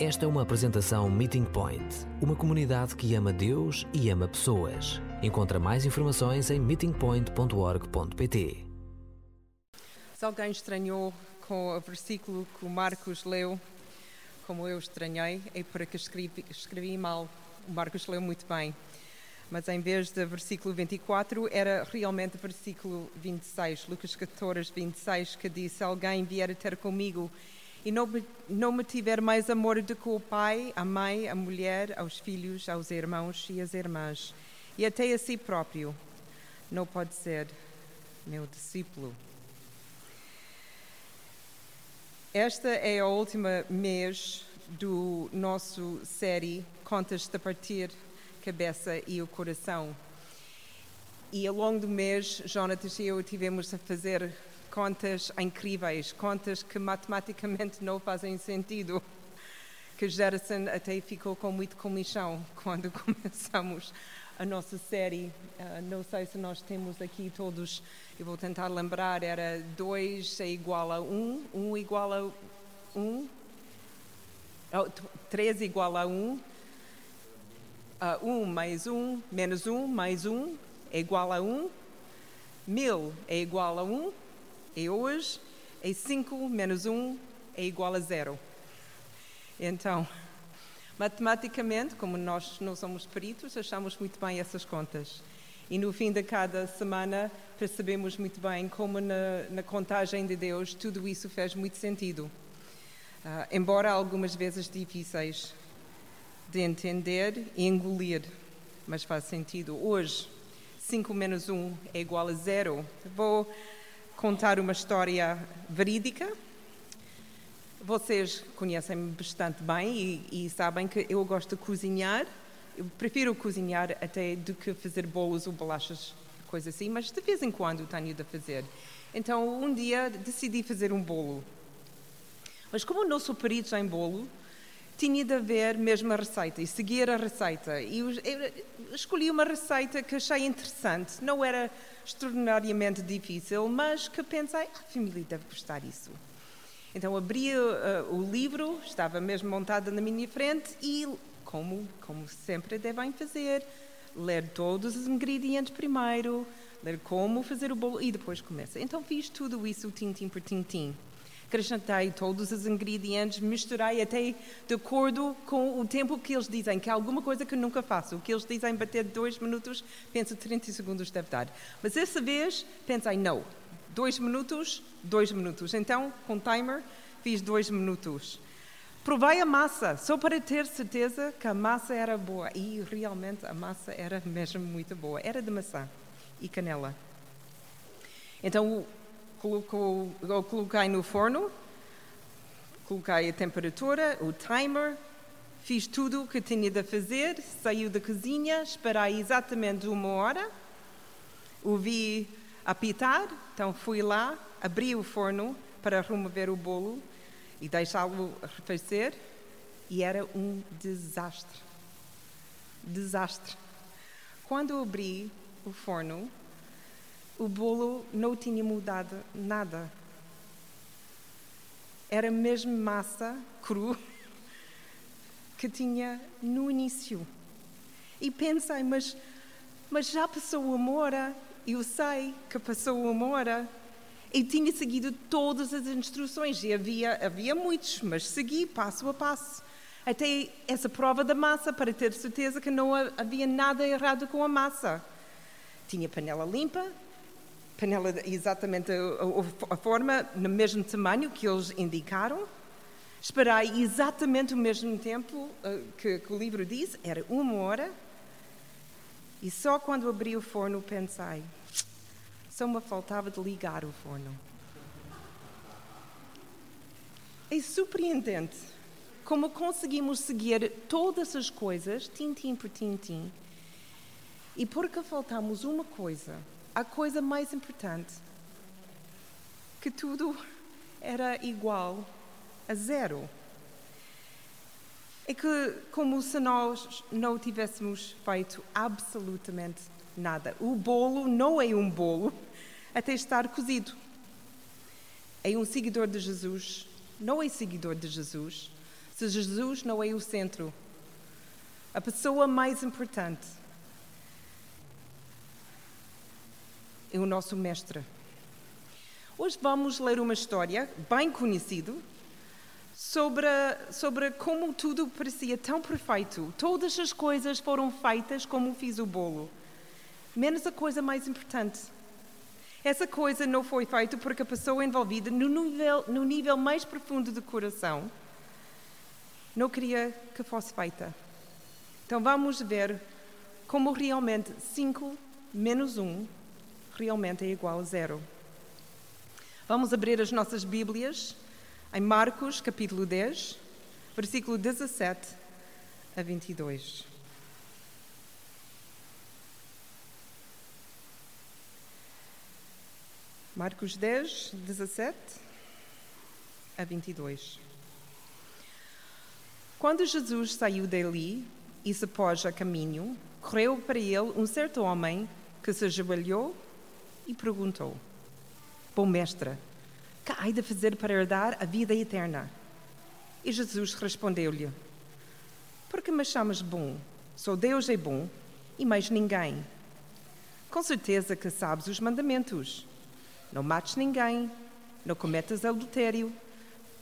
Esta é uma apresentação Meeting Point, uma comunidade que ama Deus e ama pessoas. Encontra mais informações em meetingpoint.org.pt. Se alguém estranhou com o versículo que o Marcos leu, como eu estranhei, é porque escrevi, escrevi mal. O Marcos leu muito bem. Mas em vez de versículo 24, era realmente versículo 26, Lucas 14, 26, que diz: Se alguém vier ter comigo e não, não me tiver mais amor do que o pai, a mãe, a mulher, aos filhos, aos irmãos e às irmãs, e até a si próprio, não pode ser meu discípulo. Esta é a última mês do nosso série Contas de Partir Cabeça e o Coração. E ao longo do mês, Jonatas e eu tivemos a fazer contas incríveis, contas que matematicamente não fazem sentido. Que Gerson até ficou com muito comichão quando começamos a nossa série. Uh, não sei se nós temos aqui todos, eu vou tentar lembrar, era 2 é igual a 1, um, 1 um igual a 1, um, 3 igual a 1, um, 1 uh, mais 1 menos 1 mais 1 é igual a 1, 1000 é igual a 1, e hoje é 5 menos 1 é igual a 0. Então, matematicamente, como nós não somos peritos, achamos muito bem essas contas. E no fim de cada semana percebemos muito bem como na, na contagem de Deus tudo isso faz muito sentido. Uh, embora algumas vezes difíceis de entender e engolir, mas faz sentido. Hoje, 5 menos 1 é igual a 0. Vou contar uma história verídica. Vocês conhecem-me bastante bem e, e, sabem que eu gosto de cozinhar. Eu prefiro cozinhar até do que fazer bolos ou bolachas, coisa assim, mas de vez em quando tenho de fazer. Então, um dia decidi fazer um bolo. Mas como não sou perito em bolo, tinha de haver mesmo a receita e seguir a receita. E escolhi uma receita que achei interessante. Não era extraordinariamente difícil, mas que pensei, ah, a família deve gostar disso. Então abri uh, o livro, estava mesmo montada na minha frente e, como, como sempre devem fazer, ler todos os ingredientes primeiro, ler como fazer o bolo e depois começa. Então fiz tudo isso tintim por tintim acrescentei todos os ingredientes, misturei até de acordo com o tempo que eles dizem, que é alguma coisa que eu nunca faço. O que eles dizem bater dois minutos, penso 30 segundos deve dar. Mas essa vez pensei, não, dois minutos, dois minutos. Então, com timer, fiz dois minutos. Provei a massa, só para ter certeza que a massa era boa. E realmente a massa era mesmo muito boa. Era de maçã e canela. Então, colocou, coloquei no forno, coloquei a temperatura, o timer, fiz tudo o que tinha de fazer, saiu da cozinha, esperei exatamente uma hora, ouvi apitar, então fui lá, abri o forno para remover o bolo e deixá-lo arrefecer e era um desastre. Desastre. Quando abri o forno, o bolo não tinha mudado nada. Era mesmo massa cru que tinha no início. E pensei, mas, mas já passou uma hora, eu sei que passou uma hora. E tinha seguido todas as instruções, e havia, havia muitos, mas segui passo a passo. Até essa prova da massa, para ter certeza que não havia nada errado com a massa. Tinha panela limpa, panela exatamente a, a, forma, no mesmo tamanho que eles indicaram. Esperei exatamente o mesmo tempo uh, que, que, o livro diz, era uma hora. E só quando abri o forno pensei, só me faltava de ligar o forno. É surpreendente como conseguimos seguir todas as coisas, tintim por tintim, e porque faltamos uma coisa, a coisa mais importante, que tudo era igual a zero. É que, como se nós não tivéssemos feito absolutamente nada. O bolo não é um bolo até estar cozido. É um seguidor de Jesus, não é seguidor de Jesus, se Jesus não é o centro, a pessoa mais importante é o nosso mestre. Hoje vamos ler uma história bem conhecida sobre, sobre como tudo parecia tão perfeito. Todas as coisas foram feitas como fiz o bolo, menos a coisa mais importante. Essa coisa não foi feita porque a pessoa envolvida, no nível, no nível mais profundo do coração, não queria que fosse feita. Então vamos ver como realmente 5 menos 1 realmente é igual a zero. Vamos abrir as nossas Bíblias em Marcos, capítulo 10, versículo 17 a 22. Marcos 10, 17 a 22. Quando Jesus saiu dali e se pôs a caminho, correu para ele um certo homem que se ajoelhou e perguntou: Bom mestre, que há de fazer para herdar a vida eterna? E Jesus respondeu-lhe: Por que me chamas bom? Só Deus é bom e mais ninguém. Com certeza que sabes os mandamentos. Não mates ninguém, não cometas adultério,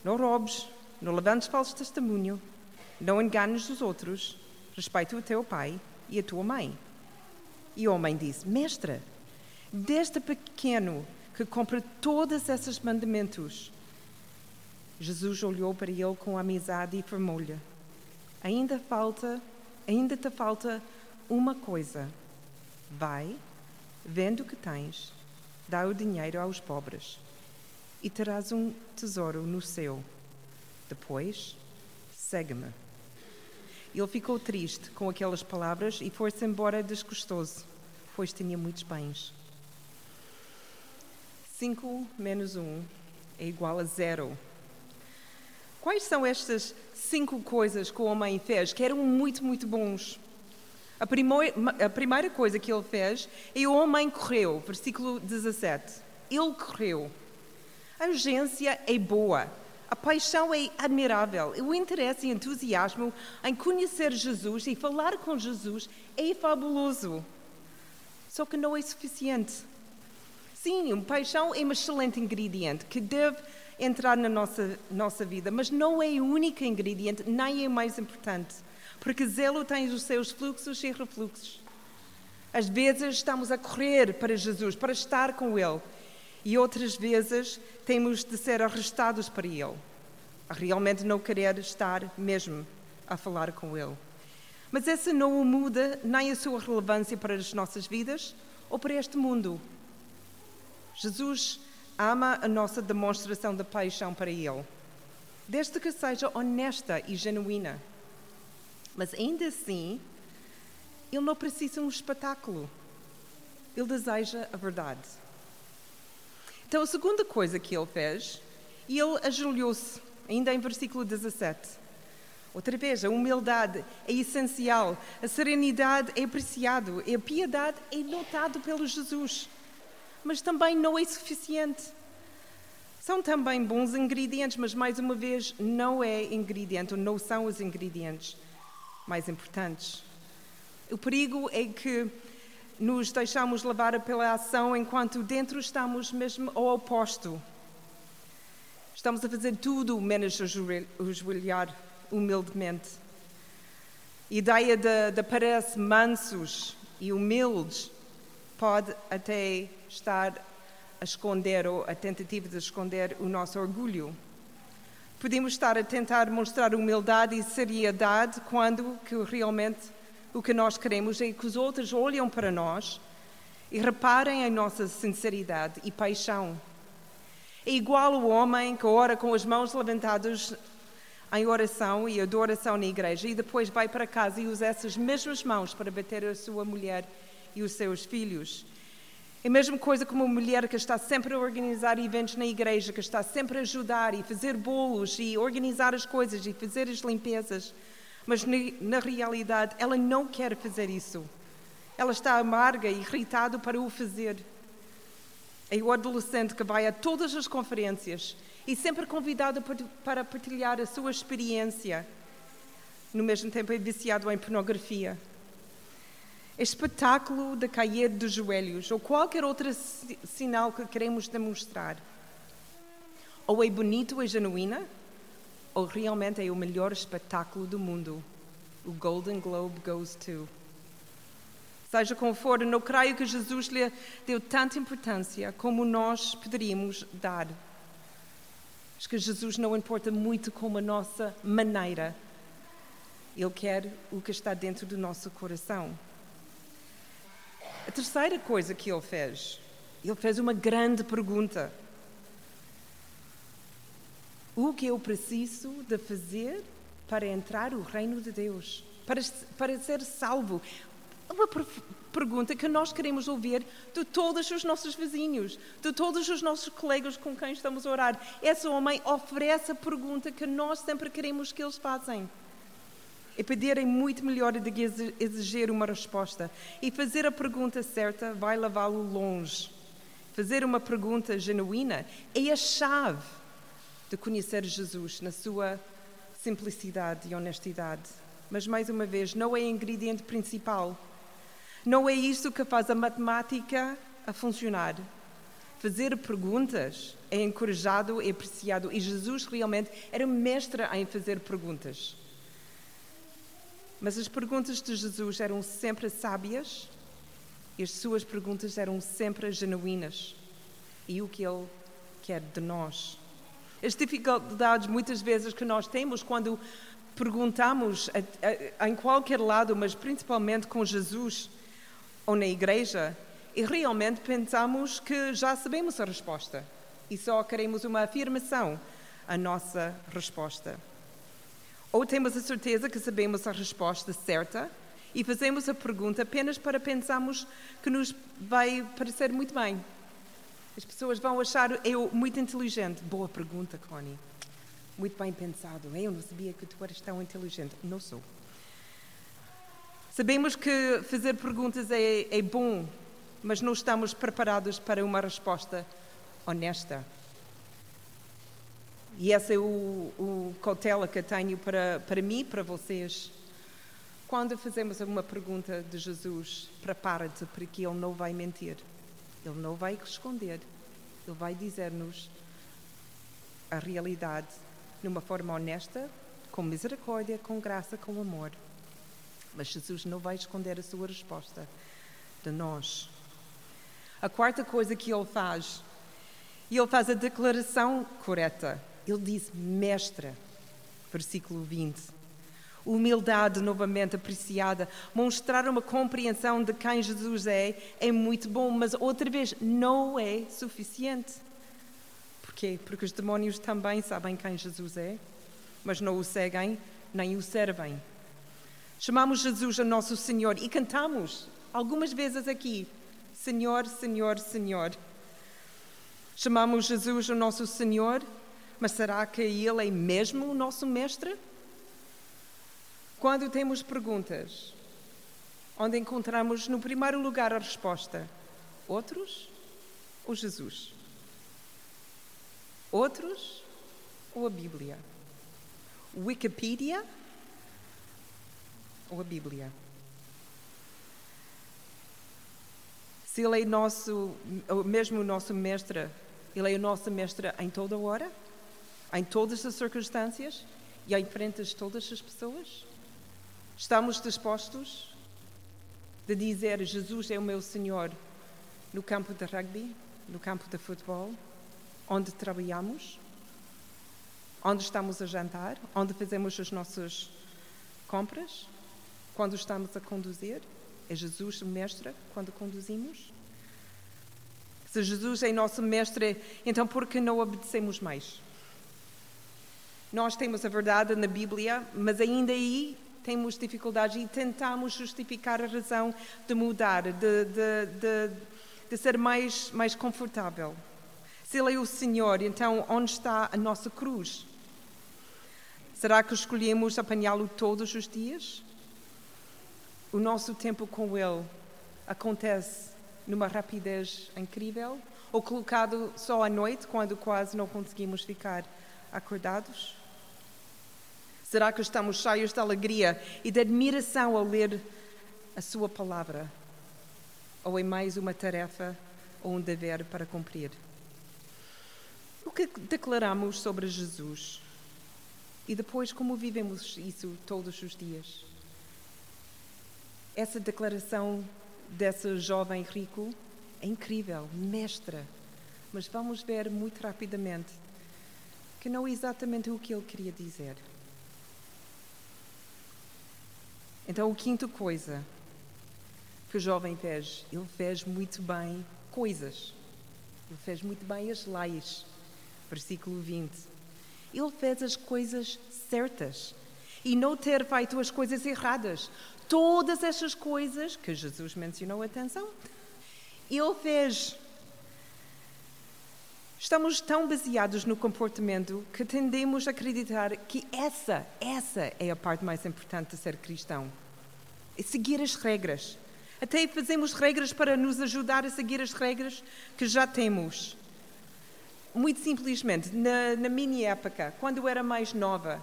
não roubes, não levantes falso testemunho, não enganes os outros, respeita o teu pai e a tua mãe. E o homem disse: Mestre, desde pequeno que cumpre todos esses mandamentos. Jesus olhou para ele com amizade e formou-lhe: Ainda falta, ainda te falta uma coisa. Vai, vende o que tens, dá o dinheiro aos pobres e terás um tesouro no céu. Depois, segue-me. Ele ficou triste com aquelas palavras e foi-se embora desgostoso, pois tinha muitos bens. 5 menos 1 é igual a zero. Quais são estas cinco coisas que o homem fez que eram muito, muito bons? A, primeira, a primeira coisa que ele fez é o homem correu, versículo 17. Ele correu. A urgência é boa. A paixão é admirável. O interesse e entusiasmo em conhecer Jesus e falar com Jesus é fabuloso. Só que não é suficiente. Sim, uma paixão é um excelente ingrediente que deve entrar na nossa, nossa vida, mas não é o único ingrediente, nem é o mais importante, porque zelo tem os seus fluxos e refluxos. Às vezes estamos a correr para Jesus, para estar com Ele, e outras vezes temos de ser arrestados para Ele, a realmente não querer estar mesmo a falar com Ele. Mas essa não muda nem a sua relevância para as nossas vidas ou para este mundo. Jesus ama a nossa demonstração de paixão para Ele, desde que seja honesta e genuína. Mas ainda assim, Ele não precisa de um espetáculo. Ele deseja a verdade. Então, a segunda coisa que ele fez, ele ajoelhou-se, ainda em versículo 17. Outra vez, a humildade é essencial, a serenidade é apreciado, a piedade é notado pelo Jesus mas também não é suficiente. São também bons ingredientes, mas mais uma vez não é ingrediente, ou não são os ingredientes mais importantes. O perigo é que nos deixamos levar pela ação enquanto dentro estamos mesmo ao oposto. Estamos a fazer tudo menos ajoelhar humildemente. A ideia de, de mansos e humildes pode até estar a esconder ou a tentativa de esconder o nosso orgulho. Podemos estar a tentar mostrar humildade e seriedade quando que realmente o que nós queremos é que os outros olhem para nós e reparem em nossa sinceridade e paixão. É igual o homem que ora com as mãos levantadas em oração e adoração na igreja e depois vai para casa e usa essas mesmas mãos para bater a sua mulher e os seus filhos. É a mesma coisa como uma mulher que está sempre a organizar eventos na igreja, que está sempre a ajudar e fazer bolos e organizar as coisas e fazer as limpezas. Mas na realidade ela não quer fazer isso. Ela está amarga e irritada para o fazer. É o adolescente que vai a todas as conferências e sempre convidado para partilhar a sua experiência. No mesmo tempo é viciado em pornografia. É espetáculo de cair dos joelhos ou qualquer outro sinal que queremos demonstrar. Ou é bonito e genuína, ou realmente é o melhor espetáculo do mundo. O Golden Globe goes to. Seja como for, não creio que Jesus lhe deu tanta importância como nós poderíamos dar. Acho que Jesus não importa muito com a nossa maneira. Ele quer o que está dentro do nosso coração. A terceira coisa que ele fez, ele fez uma grande pergunta. O que eu preciso de fazer para entrar no reino de Deus? Para, para ser salvo? Uma pergunta que nós queremos ouvir de todos os nossos vizinhos, de todos os nossos colegas com quem estamos a orar. Esse homem oferece a pergunta que nós sempre queremos que eles façam. E pedirem muito melhor do que exigir uma resposta. E fazer a pergunta certa vai levá-lo longe. Fazer uma pergunta genuína é a chave de conhecer Jesus na sua simplicidade e honestidade. Mas, mais uma vez, não é ingrediente principal. Não é isso que faz a matemática a funcionar. Fazer perguntas é encorajado e apreciado, e Jesus realmente era mestre em fazer perguntas. Mas as perguntas de Jesus eram sempre sábias e as suas perguntas eram sempre genuínas. E o que ele quer de nós. As dificuldades muitas vezes que nós temos quando perguntamos a, a, em qualquer lado, mas principalmente com Jesus, ou na igreja e realmente pensamos que já sabemos a resposta e só queremos uma afirmação a nossa resposta. Ou temos a certeza que sabemos a resposta certa e fazemos a pergunta apenas para pensarmos que nos vai parecer muito bem. As pessoas vão achar eu muito inteligente. Boa pergunta, Connie. Muito bem pensado. Eu não sabia que tu eras tão inteligente. Não sou. Sabemos que fazer perguntas é, é bom, mas não estamos preparados para uma resposta honesta. E essa é o, o cautela que tenho para, para mim para vocês. Quando fazemos uma pergunta de Jesus, prepara-te porque Ele não vai mentir. Ele não vai esconder. Ele vai dizer-nos a realidade de uma forma honesta, com misericórdia, com graça, com amor. Mas Jesus não vai esconder a sua resposta de nós. A quarta coisa que ele faz, ele faz a declaração correta. Ele diz: Mestre, versículo 20. Humildade novamente apreciada, mostrar uma compreensão de quem Jesus é, é muito bom, mas outra vez não é suficiente. Porquê? Porque os demónios também sabem quem Jesus é, mas não o seguem nem o servem. Chamamos Jesus a nosso Senhor e cantamos algumas vezes aqui: Senhor, Senhor, Senhor. Chamamos Jesus o nosso Senhor, mas será que Ele é mesmo o nosso Mestre? Quando temos perguntas, onde encontramos no primeiro lugar a resposta? Outros ou Jesus? Outros ou a Bíblia? Wikipedia ou a Bíblia. Se Ele é nosso, mesmo o nosso mestre, Ele é o nosso mestre em toda hora, em todas as circunstâncias e em frente a todas as pessoas? Estamos dispostos de dizer Jesus é o meu Senhor no campo de rugby, no campo de futebol, onde trabalhamos, onde estamos a jantar, onde fazemos as nossas compras? quando estamos a conduzir? É Jesus o mestre quando conduzimos? Se Jesus é nosso mestre, então por que não obedecemos mais? Nós temos a verdade na Bíblia, mas ainda aí temos dificuldades e tentamos justificar a razão de mudar, de, de, de, de ser mais, mais confortável. Se Ele é o Senhor, então onde está a nossa cruz? Será que escolhemos apanhá-lo todos os dias? o nosso tempo com Ele acontece numa rapidez incrível ou colocado só à noite, quando quase não conseguimos ficar acordados? Será que estamos cheios de alegria e de admiração ao ler a Sua palavra? Ou é mais uma tarefa ou um dever para cumprir? O que declaramos sobre Jesus? E depois, como vivemos isso todos os dias? Essa declaração desse jovem rico é incrível, mestra. Mas vamos ver muito rapidamente que não é exatamente o que ele queria dizer. Então, a quinta coisa que o jovem fez, ele fez muito bem coisas. Ele fez muito bem as leis. Versículo 20. Ele fez as coisas certas e não ter feito as coisas erradas. Todas essas coisas que Jesus mencionou, atenção, ele fez. Estamos tão baseados no comportamento que tendemos a acreditar que essa, essa é a parte mais importante de ser cristão. É seguir as regras. Até fazemos regras para nos ajudar a seguir as regras que já temos. Muito simplesmente, na, na minha época, quando eu era mais nova,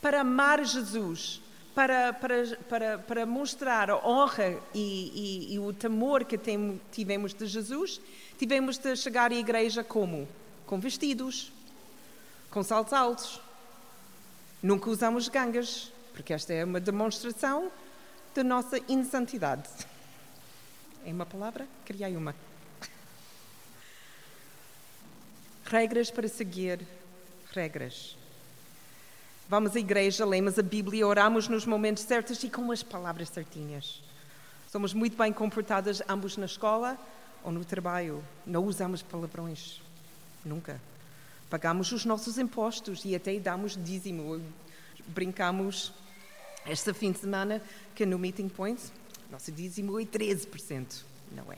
para amar Jesus, para, para, para, para mostrar a honra e, e, e o temor que tem, tivemos de Jesus, tivemos de chegar à igreja como? Com vestidos, com saltos altos. Nunca usamos gangas, porque esta é uma demonstração da nossa insantidade. É uma palavra? Criei uma. Regras para seguir regras. Vamos à igreja, lemos a Bíblia, oramos nos momentos certos e com as palavras certinhas. Somos muito bem comportadas, ambos na escola ou no trabalho. Não usamos palavrões. Nunca. Pagamos os nossos impostos e até damos dízimo. Brincamos esta fim de semana que no Meeting Point, nosso dízimo é 13%. Não é?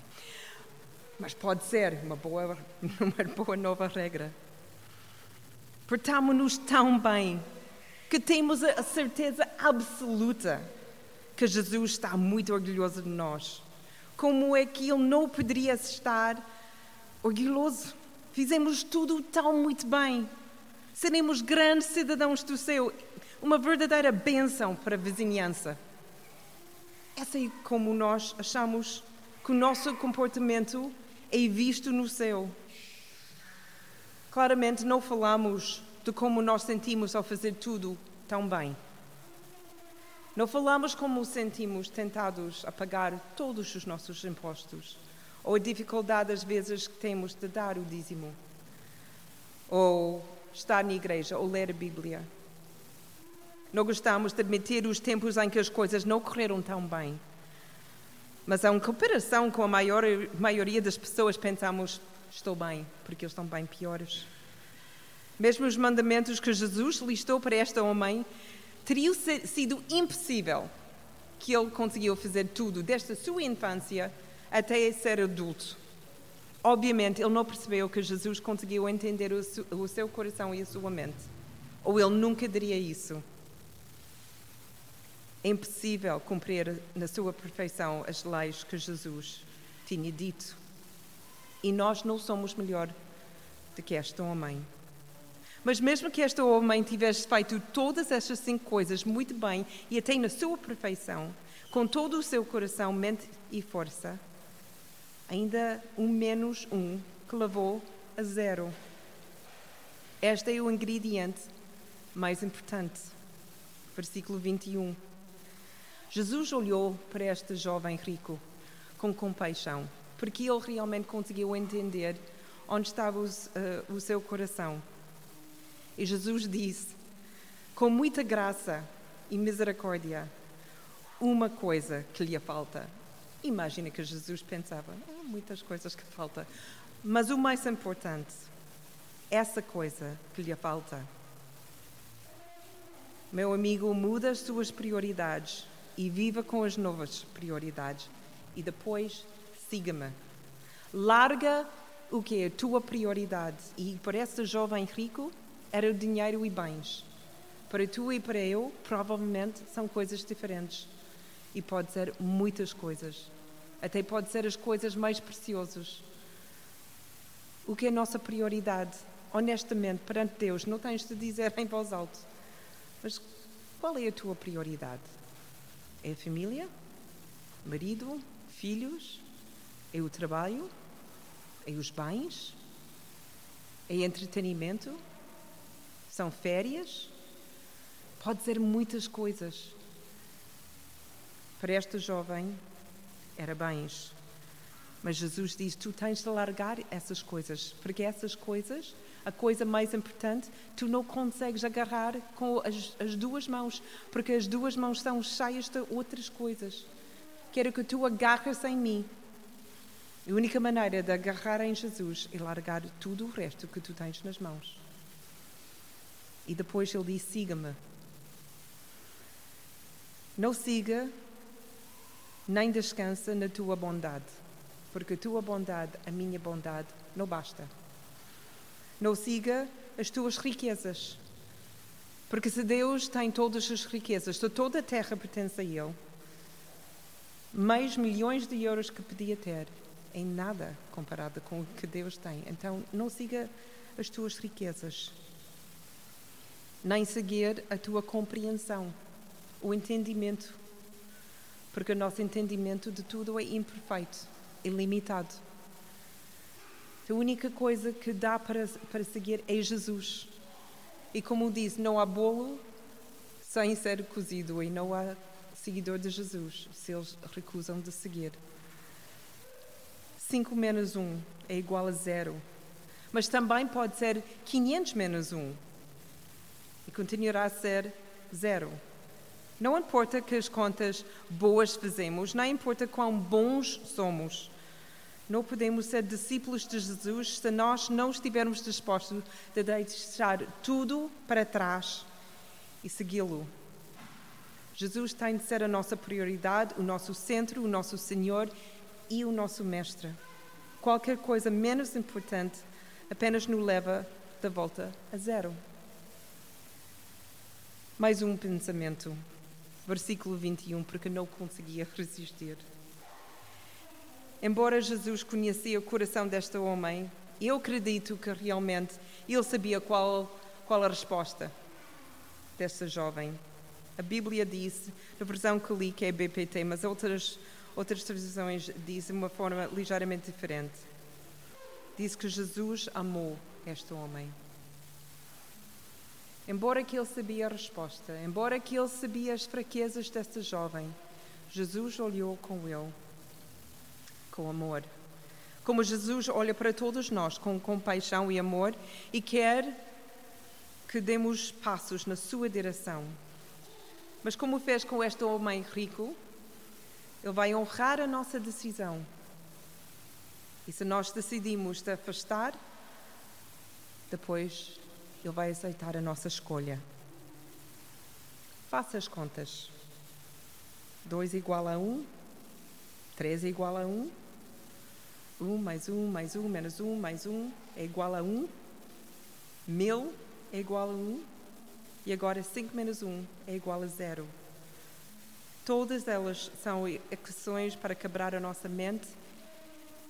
Mas pode ser uma boa, uma boa nova regra. Portamos-nos tão bem que temos a certeza absoluta que Jesus está muito orgulhoso de nós. Como é que ele não poderia estar orgulhoso? Fizemos tudo tão muito bem. Seremos grandes cidadãos do céu, uma verdadeira bênção para a vizinhança. Essa é como nós achamos que o nosso comportamento é visto no céu. Claramente não falamos de como nós sentimos ao fazer tudo tão bem. Não falamos como sentimos tentados a pagar todos os nossos impostos, ou a dificuldade às vezes que temos de dar o dízimo, ou estar na igreja, ou ler a Bíblia. Não gostamos de admitir os tempos em que as coisas não correram tão bem. Mas, em comparação com a maior, maioria das pessoas, pensamos: estou bem, porque eles estão bem piores. Mesmo os mandamentos que Jesus listou para esta homem, teriam sido impossível que ele conseguiu fazer tudo, desde a sua infância até ser adulto. Obviamente, ele não percebeu que Jesus conseguiu entender o seu coração e a sua mente. Ou ele nunca diria isso. É impossível cumprir na sua perfeição as leis que Jesus tinha dito. E nós não somos melhor do que este homem. Mas mesmo que este homem tivesse feito todas estas cinco coisas muito bem e até na sua perfeição, com todo o seu coração, mente e força, ainda um menos um que levou a zero. Este é o ingrediente mais importante. Versículo 21. Jesus olhou para este jovem rico com compaixão, porque ele realmente conseguiu entender onde estava o, uh, o seu coração. E Jesus disse, com muita graça e misericórdia, uma coisa que lhe falta. Imagina que Jesus pensava, oh, muitas coisas que falta, mas o mais importante, essa coisa que lhe falta. Meu amigo, muda as suas prioridades e viva com as novas prioridades. E depois, siga-me. Larga o que é a tua prioridade. E para esse jovem rico, era o dinheiro e bens. Para tu e para eu, provavelmente são coisas diferentes. E pode ser muitas coisas. Até pode ser as coisas mais preciosas. O que é a nossa prioridade? Honestamente, perante Deus, não tens de dizer em voz alta. Mas qual é a tua prioridade? É a família? Marido? Filhos? É o trabalho? É os bens? É entretenimento? São férias? Pode ser muitas coisas. Para esta jovem, era bens. Mas Jesus diz: Tu tens de largar essas coisas, porque essas coisas, a coisa mais importante, tu não consegues agarrar com as, as duas mãos, porque as duas mãos são cheias de outras coisas. Quero que tu agarres em mim. A única maneira de agarrar em Jesus é largar tudo o resto que tu tens nas mãos. E depois ele diz: Siga-me. Não siga nem descansa na tua bondade, porque a tua bondade, a minha bondade, não basta. Não siga as tuas riquezas, porque se Deus tem todas as riquezas, se toda a terra pertence a Ele, mais milhões de euros que podia ter, em nada comparado com o que Deus tem. Então, não siga as tuas riquezas, nem seguir a tua compreensão, o entendimento porque o nosso entendimento de tudo é imperfeito, ilimitado. A única coisa que dá para, para seguir é Jesus. E como disse, não há bolo sem ser cozido e não há seguidor de Jesus se eles recusam de seguir. 5 menos 1 é igual a zero. Mas também pode ser 500 menos 1 e continuará a ser zero. Não importa que as contas boas fazemos, não importa quão bons somos. Não podemos ser discípulos de Jesus se nós não estivermos dispostos a deixar tudo para trás e segui-lo. Jesus tem de ser a nossa prioridade, o nosso centro, o nosso Senhor e o nosso Mestre. Qualquer coisa menos importante apenas nos leva de volta a zero. Mais um pensamento versículo 21, porque não conseguia resistir. Embora Jesus conhecia o coração desta homem, eu acredito que realmente ele sabia qual, qual a resposta desta jovem. A Bíblia diz, na versão que li, que é BPT, mas outras, outras traduções dizem de uma forma ligeiramente diferente. Diz que Jesus amou este homem. Embora que ele sabia a resposta, embora que ele sabia as fraquezas desta jovem, Jesus olhou com ele com amor. Como Jesus olha para todos nós com compaixão e amor e quer que demos passos na sua direção. Mas como fez com este homem rico, ele vai honrar a nossa decisão. E se nós decidimos de afastar, depois ele vai aceitar a nossa escolha. Faça as contas. 2 igual a 1, um, 3 é igual a 1, um, 1 um mais 1 um, mais 1 um, menos 1 um, mais 1 um, é igual a 1, um, 1000 é igual a 1 um, e agora 5 menos 1 é igual a 0. Todas elas são equações para quebrar a nossa mente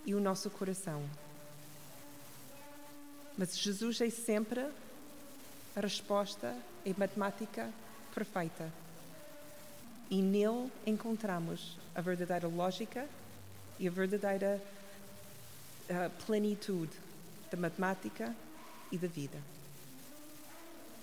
e o nosso coração. Mas Jesus é sempre a resposta é matemática perfeita. E nele encontramos a verdadeira lógica e a verdadeira uh, plenitude da matemática e da vida.